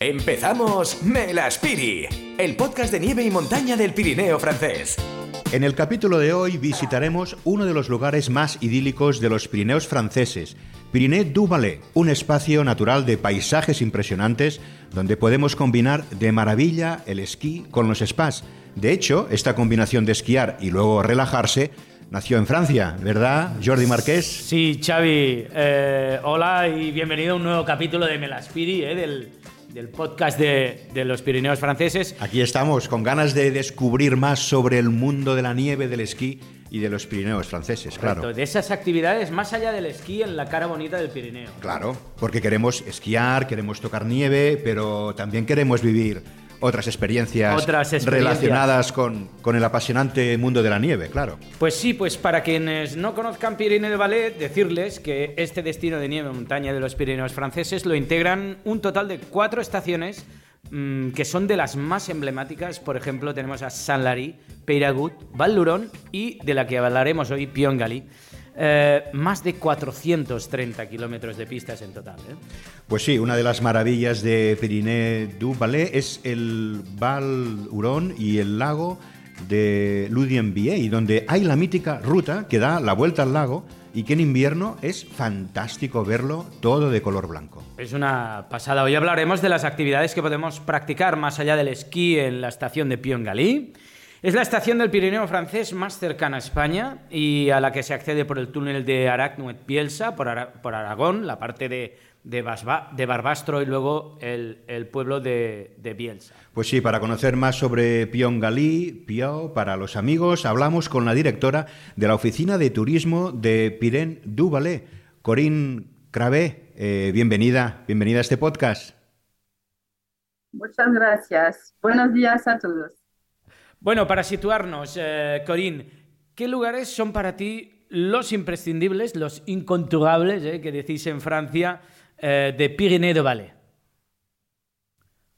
Empezamos Melaspiri, el podcast de nieve y montaña del Pirineo francés. En el capítulo de hoy visitaremos uno de los lugares más idílicos de los Pirineos franceses, Pirineu du Valais, un espacio natural de paisajes impresionantes donde podemos combinar de maravilla el esquí con los spas. De hecho, esta combinación de esquiar y luego relajarse nació en Francia, ¿verdad, Jordi Marqués? Sí, Xavi. Eh, hola y bienvenido a un nuevo capítulo de Melaspiri, eh, del, del podcast de, de, los Pirineos franceses. Aquí estamos, con ganas de descubrir más sobre el mundo de la nieve, del esquí y de los Pirineos franceses, claro. Correcto, de esas actividades más allá del esquí en la cara bonita del Pirineo. Claro, porque queremos esquiar, queremos tocar nieve, pero también queremos vivir otras experiencias, Otras experiencias. relacionadas con, con, el apasionante mundo de la nieve, claro. Pues sí, pues para quienes no conozcan Pirineo de Valais, decirles que este destino de nieve montaña de los Pirineos franceses lo integran un total de cuatro estaciones mmm, que son de las más emblemáticas. Por ejemplo, tenemos a Saint-Lary, Peyragut, Val y de la que hablaremos hoy, Pion-Gali. Eh, más de 430 kilómetros de pistas en total. ¿eh? Pues sí, una de las maravillas de Pirineu du Valais es el Val Huron y el lago de Ludien-Vieille, donde hay la mítica ruta que da la vuelta al lago y que en invierno es fantástico verlo todo de color blanco. Es una pasada. Hoy hablaremos de las actividades que podemos practicar más allá del esquí en la estación de Pion-Gali. Es la estación del Pirineo francés más cercana a España y a la que se accede por el túnel de Arac-Nuet-Pielsa, por, Ara por, Aragón, la parte de, de, Basba de Barbastro y luego el, el pueblo de, de, Bielsa. Pues sí, para conocer más sobre Pion Gali, Pio, para los amigos, hablamos con la directora de la Oficina de Turismo de Pirén du Valais, Corinne Cravé. Eh, bienvenida, bienvenida a este podcast. Muchas gracias. Buenos días a todos. Bueno, para situarnos, eh, Corín, ¿qué lugares son para ti los imprescindibles, los inconturrables, eh, que decís en Francia, eh, de Pirineo de Valais?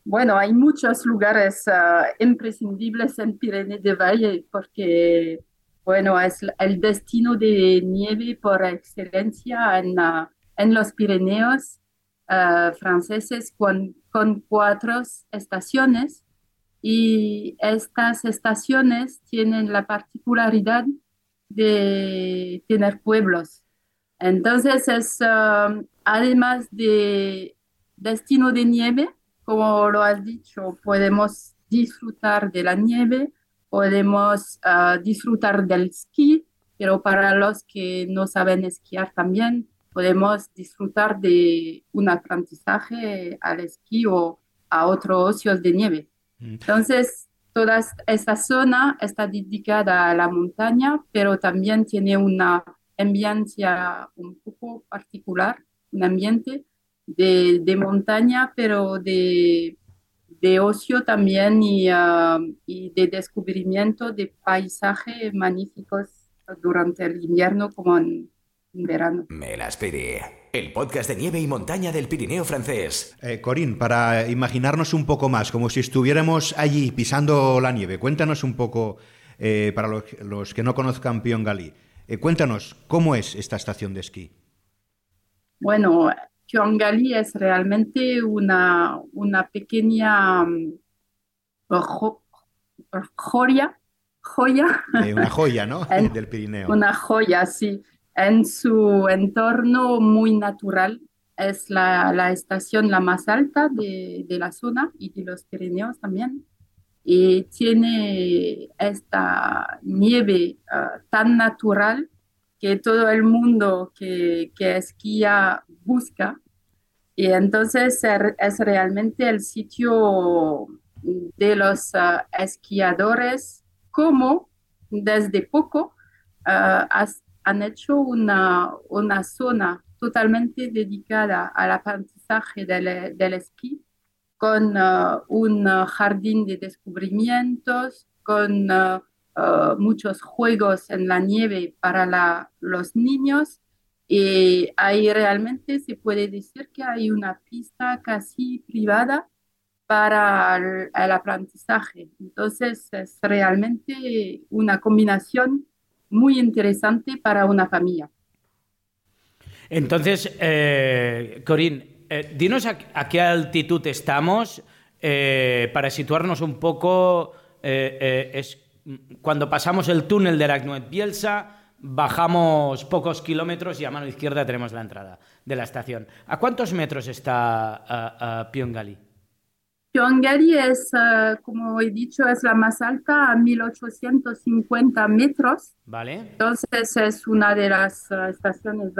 Bueno, hay muchos lugares uh, imprescindibles en Pirineo de Valais porque, bueno, es el destino de nieve por excelencia en, uh, en los Pirineos uh, franceses con, con cuatro estaciones y estas estaciones tienen la particularidad de tener pueblos. Entonces es, uh, además de destino de nieve, como lo has dicho, podemos disfrutar de la nieve, podemos uh, disfrutar del esquí, pero para los que no saben esquiar también, podemos disfrutar de un aprendizaje al esquí o a otros ocios de nieve. Entonces, toda esta zona está dedicada a la montaña, pero también tiene una ambiencia un poco particular, un ambiente de, montaña, pero de, de ocio también y, y, de descubrimiento de paisajes magníficos durante el invierno como en, en verano. Me las pedí. El podcast de nieve y montaña del Pirineo francés. Eh, Corín, para imaginarnos un poco más, como si estuviéramos allí pisando la nieve, cuéntanos un poco, eh, para los, los, que no conozcan Pion Gali, eh, cuéntanos cómo es esta estación de esquí. Bueno, Pion Gali es realmente una, una pequeña jo, joya, joya. Eh, una joya, ¿no? Del Pirineo. Una joya, sí en su entorno muy natural. Es la, estación la más alta de, de, la zona y de los Pirineos también. Y tiene esta nieve uh, tan natural que todo el mundo que, que esquía busca. Y entonces es realmente el sitio de los uh, esquiadores como desde poco uh, hasta han hecho una, una zona totalmente dedicada al aprendizaje del, del esquí, con uh, un jardín de descubrimientos, con uh, uh, muchos juegos en la nieve para la, los niños. Y ahí realmente se puede decir que hay una pista casi privada para el, el aprendizaje. Entonces es realmente una combinación muy interesante para una familia. Entonces, eh, Corín, eh, dinos a, qué altitud estamos eh, para situarnos un poco. Eh, es cuando pasamos el túnel de Aracnuet Bielsa, bajamos pocos kilómetros y a mano izquierda tenemos la entrada de la estación. ¿A cuántos metros está Pyongali? Pyongali es, como he dicho, es la más alta, a 1850 metros. Vale. Entonces es una de las estaciones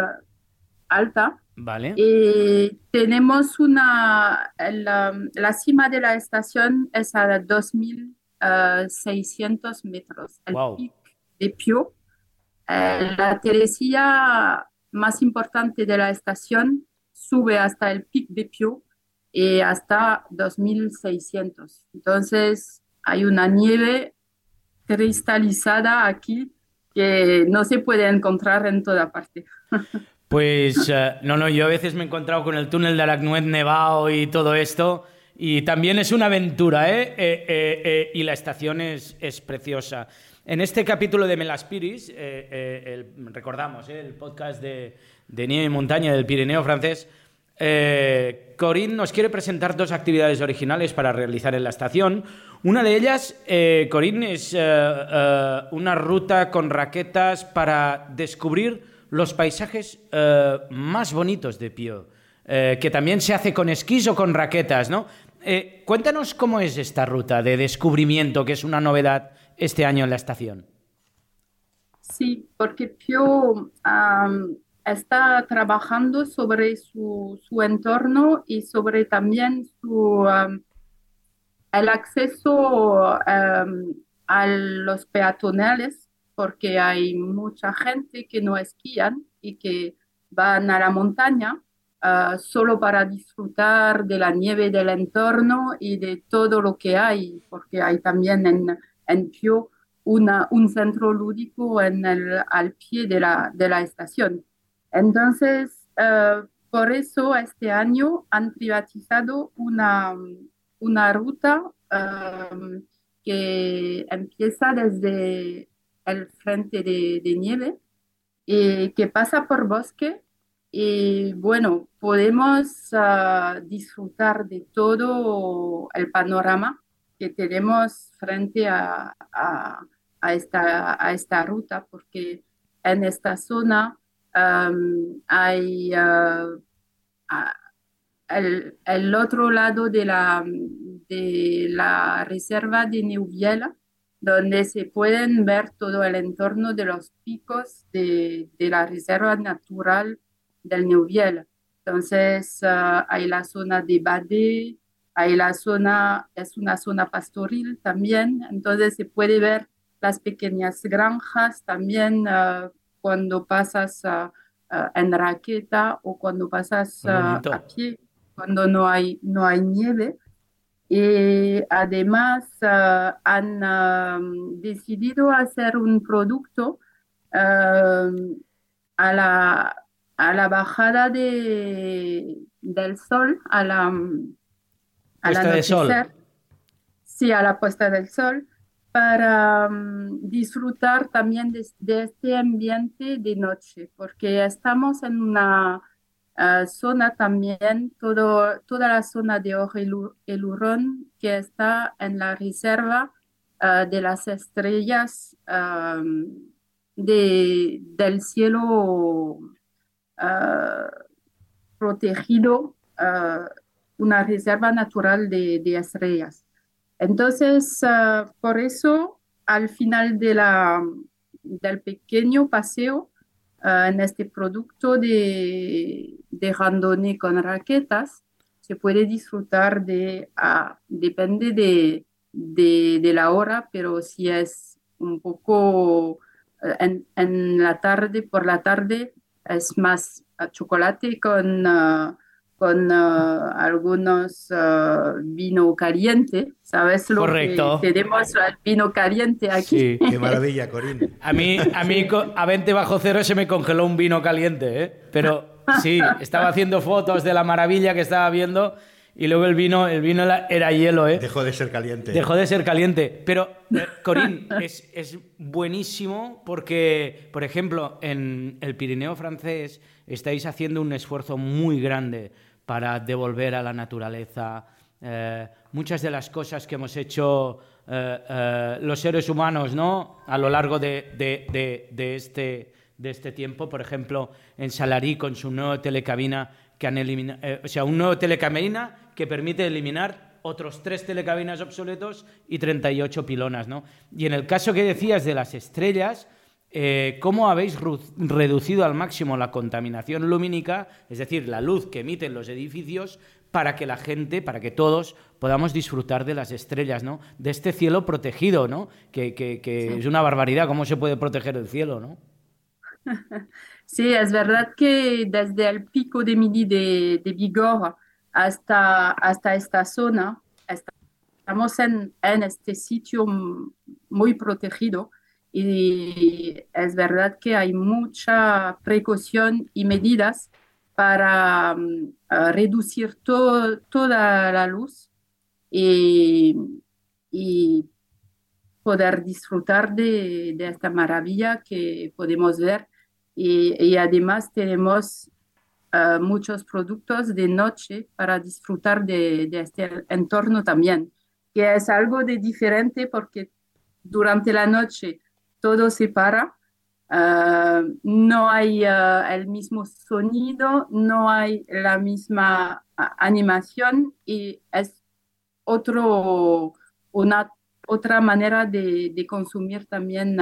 alta. Vale. Y tenemos una, la, cima de la estación es a 2.600 metros, el pic de Pio. Eh, la teresilla más importante de la estación sube hasta el pic de Pio y hasta 2.600. Entonces hay una nieve cristalizada aquí que no se puede encontrar en toda parte. Pues eh, no, no, yo a veces me he encontrado con el túnel de Aracnuet nevado y todo esto. Y también es una aventura, ¿eh? eh, eh y la estación es, es, preciosa. En este capítulo de Melaspiris, recordamos el podcast de, de, nieve y montaña del Pirineo francés, Corinne nos quiere presentar dos actividades originales para realizar en la estación. Una de ellas, Corinne, es una ruta con raquetas para descubrir los paisajes eh, más bonitos de Pío, eh, que también se hace con esquís o con raquetas, ¿no? Eh, cuéntanos cómo es esta ruta de descubrimiento, que es una novedad este año en la estación. Sí, porque Pío está trabajando sobre su, entorno y sobre también su, el acceso a los peatonales porque hay mucha gente que no esquían y que van a la montaña ah, solo para disfrutar de la nieve del entorno y de todo lo que hay, porque hay también en, en Pio una, un centro lúdico en el, al pie de la, de la estación. Entonces, ah, por eso este año han privatizado una, una ruta ah, que empieza desde el frente de, nieve y que pasa por bosque. Y bueno, podemos ah, disfrutar de todo el panorama que tenemos frente a, a, esta, a esta ruta, porque en esta zona hay uh, el, el, otro lado de la, de la reserva de Neuviela, donde se pueden ver todo el entorno de los picos de, de la Reserva Natural del Neuviel. Entonces, ah, hay la zona de Bade, hay la zona, es una zona pastoril también, entonces se puede ver las pequeñas granjas también uh, cuando pasas uh, en raqueta o cuando pasas a pie, cuando no hay, no hay nieve. Y además ah, han ah, decidido hacer un producto ah, a, la, a la bajada de, del sol, a la, a la sol. Sí, a la puesta del sol, para disfrutar también de, este ambiente de noche, porque estamos en una zona también, todo, toda la zona de el Hurón que está en la reserva ah, de las estrellas de, del cielo ah, protegido, ah, una reserva natural de, de estrellas. Entonces, por eso, al final de la, del pequeño paseo, Ah, en este producto de, de con raquetas se puede disfrutar de, uh, depende de, de, la hora, pero si es un poco uh, en, en, la tarde, por la tarde, es más chocolate con con uh, algunos uh, vino caliente, ¿sabes lo Correcto. que tenemos el vino caliente aquí? Sí, qué maravilla, Corín. A mí, a mí a 20 bajo cero se me congeló un vino caliente, ¿eh? Pero sí, estaba haciendo fotos de la maravilla que estaba viendo y luego el vino, el vino era hielo, ¿eh? Dejó de ser caliente. Dejó de ser caliente. Pero, eh, Corín, es, es buenísimo porque, por ejemplo, en el Pirineo francés estáis haciendo un esfuerzo muy grande para devolver a la naturaleza eh, muchas de las cosas que hemos hecho eh, eh, los seres humanos ¿no? a lo largo este, de este tiempo. Por ejemplo, en Salarí con su nuevo telecabina, que han eliminado, o sea, un nuevo que permite eliminar otros tres telecabinas obsoletos y 38 pilonas. ¿no? Y en el caso que decías de las estrellas, ¿cómo habéis reducido al máximo la contaminación lumínica, es decir, la luz que emiten los edificios, para que la gente, para que todos podamos disfrutar de las estrellas, ¿no? De este cielo protegido, ¿no? Que, es una barbaridad, ¿cómo se puede proteger el cielo, ¿no? Sí, es verdad que desde el pico de Midi de, de Vigor hasta, hasta esta zona, estamos en, en este sitio muy protegido y es verdad que hay mucha precaución y medidas para mm, reducir toda la luz y, poder disfrutar de, esta maravilla que podemos ver. Y, además tenemos ah, muchos productos de noche para disfrutar de, de, este entorno también, que es algo de diferente porque durante la noche todo se para Ah, no hay ah, el mismo sonido, no hay la misma ah, animación y es otro, una, otra manera de, de consumir también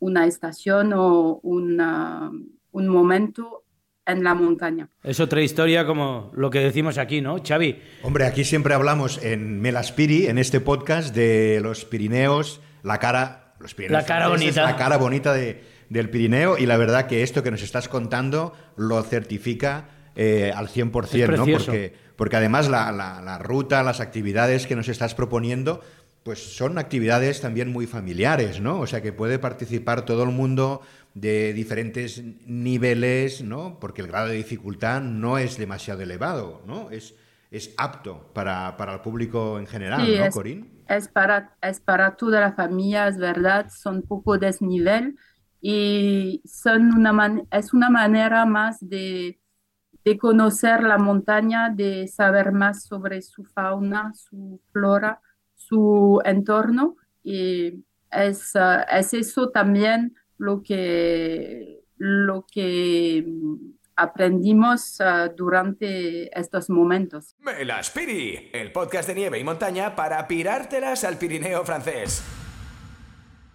una estación o una, un momento en la montaña. Es otra historia como lo que decimos aquí, ¿no, Xavi? Hombre, aquí siempre hablamos en Melaspiri, en este podcast, de los Pirineos, la cara la cara bonita. La cara bonita del Pirineo y la verdad que esto que nos estás contando lo certifica eh, al 100%, ¿no? Porque, porque además la, ruta, las actividades que nos estás proponiendo, pues son actividades también muy familiares, ¿no? O sea que puede participar todo el mundo de diferentes niveles, ¿no? Porque el grado de dificultad no es demasiado elevado, ¿no? Es, es apto para, el público en general, ¿no, Corín? es para, es para toda la familia, es verdad, son poco desnivel y son una es una manera más de, de, conocer la montaña, de saber más sobre su fauna, su flora, su entorno y es, es eso también lo que, lo que aprendimos uh, durante estos momentos. Melaspiri, el podcast de nieve y montaña para pirártelas al Pirineo francés.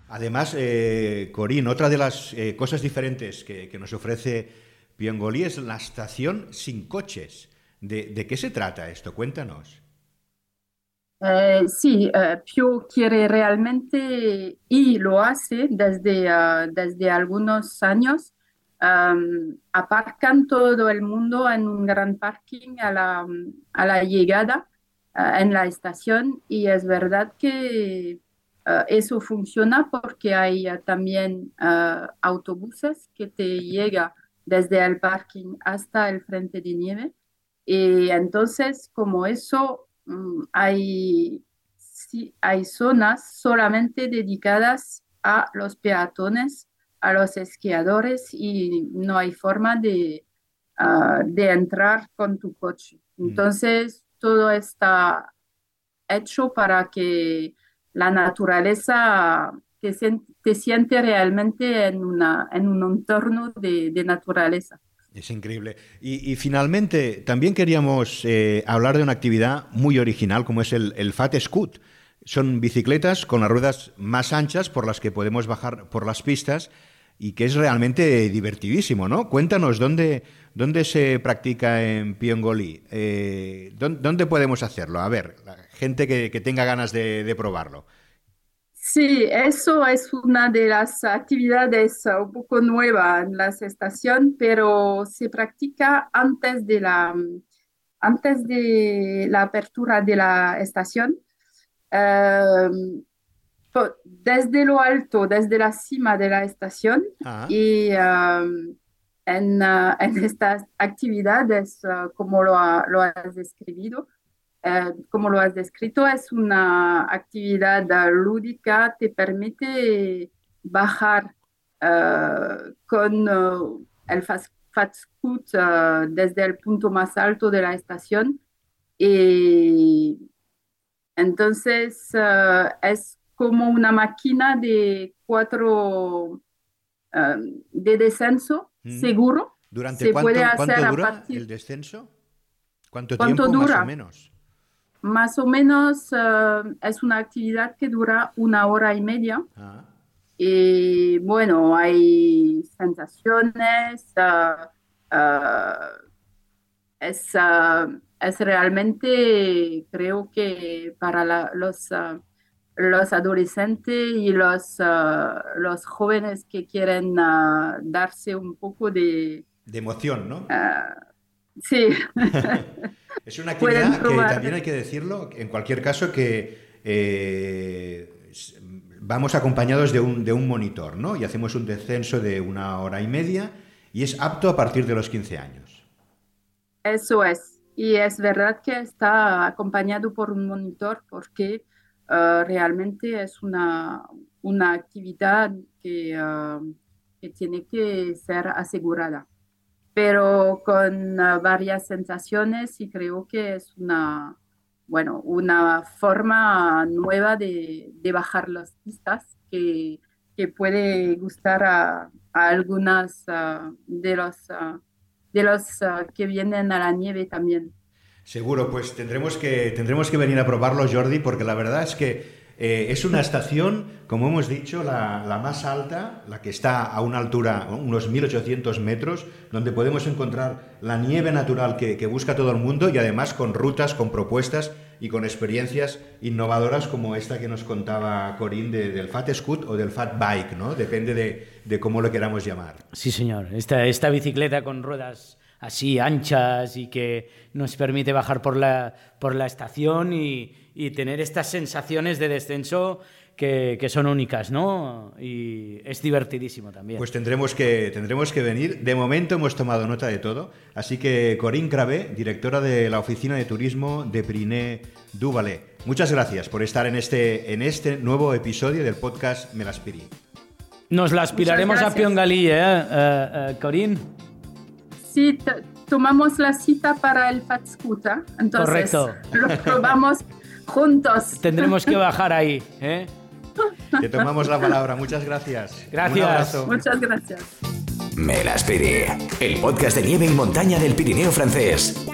Además, eh, Corín, otra de las eh, cosas diferentes que, que, nos ofrece Piongoli es la estación sin coches. ¿De, de qué se trata esto? Cuéntanos. Eh, sí, eh, Pio quiere realmente y lo hace desde, uh, desde algunos años aparcan todo el mundo en un gran parking a la, a la llegada ah, en la estación. Y es verdad que ah, eso funciona porque hay ah, también autobuses que te llegan desde el parking hasta el frente de nieve. Y entonces como eso mm, hay, sí, hay zonas solamente dedicadas a los peatones a los esquiadores y no hay forma de, ah, de entrar con tu coche. Mm. Entonces, todo está hecho para que la naturaleza te, te siente realmente en, una, en un entorno de, de naturaleza. Es increíble. Y, finalmente, también queríamos eh, hablar de una actividad muy original como es el, el Fat Scoot. Son bicicletas con las ruedas más anchas por las que podemos bajar por las pistas y que es realmente divertidísimo, ¿no? Cuéntanos dónde, dónde se practica en Piongoli, eh, ¿dónde, podemos hacerlo? A ver, gente que, tenga ganas de, probarlo. Sí, eso es una de las actividades un poco nuevas en la estación, pero se practica antes de la, antes de la apertura de la estación. Eh, desde lo alto, desde la cima de la estación ah. y um, en, uh, en, estas actividades, uh, como lo, lo, has descrito, uh, como lo has descrito, es una actividad lúdica, te permite bajar con el Fat Scoot desde el punto más alto de la estación. Y entonces es como una máquina de cuatro de descenso mm. seguro. ¿Durante Se cuánto, puede hacer dura el descenso? ¿Cuánto, tiempo dura? más o menos? Más o menos es una actividad que dura una hora y media. Ah. Y bueno, hay sensaciones, ah, ah, es, es, realmente, creo que para los los adolescentes y los, ah, los jóvenes que quieren ah, darse un poco de... De emoción, ¿no? Ah, sí. es una actividad que también hay que decirlo, en cualquier caso, que eh, vamos acompañados de un, de un monitor, ¿no? Y hacemos un descenso de una hora y media y es apto a partir de los 15 años. Eso es. Y es verdad que está acompañado por un monitor porque Ah, realmente es una, una actividad que, ah, que, tiene que ser asegurada, pero con ah, varias sensaciones y creo que es una, bueno, una forma nueva de, de bajar las pistas que, que puede gustar a, a algunas de los, de los que vienen a la nieve también. Seguro, pues tendremos que, tendremos que venir a probarlo, Jordi, porque la verdad es que eh, es una estación, como hemos dicho, la, más alta, la que está a una altura, unos 1800 metros, donde podemos encontrar la nieve natural que, busca todo el mundo y además con rutas, con propuestas y con experiencias innovadoras como esta que nos contaba Corín del Fat Scoot o del Fat Bike, ¿no? Depende de, de cómo lo queramos llamar. Sí, señor. Esta, esta bicicleta con ruedas así anchas y que nos permite bajar por la, por la estación y, tener estas sensaciones de descenso que, son únicas, ¿no? Y es divertidísimo también. Pues tendremos que, tendremos que venir. De momento hemos tomado nota de todo. Así que Corinne Cravé, directora de la Oficina de Turismo de Priné Duvalé, muchas gracias por estar en este, en este nuevo episodio del podcast Me Nos la aspiraremos a Piongalí, ¿eh, eh, eh Corinne? Sí, tomamos la cita para el Fat Scooter. Entonces, Correcto. lo probamos juntos. Tendremos que bajar ahí. ¿eh? Te tomamos la palabra. Muchas gracias. Gracias. Muchas gracias. Me las pedí. El podcast de nieve y montaña del Pirineo francés.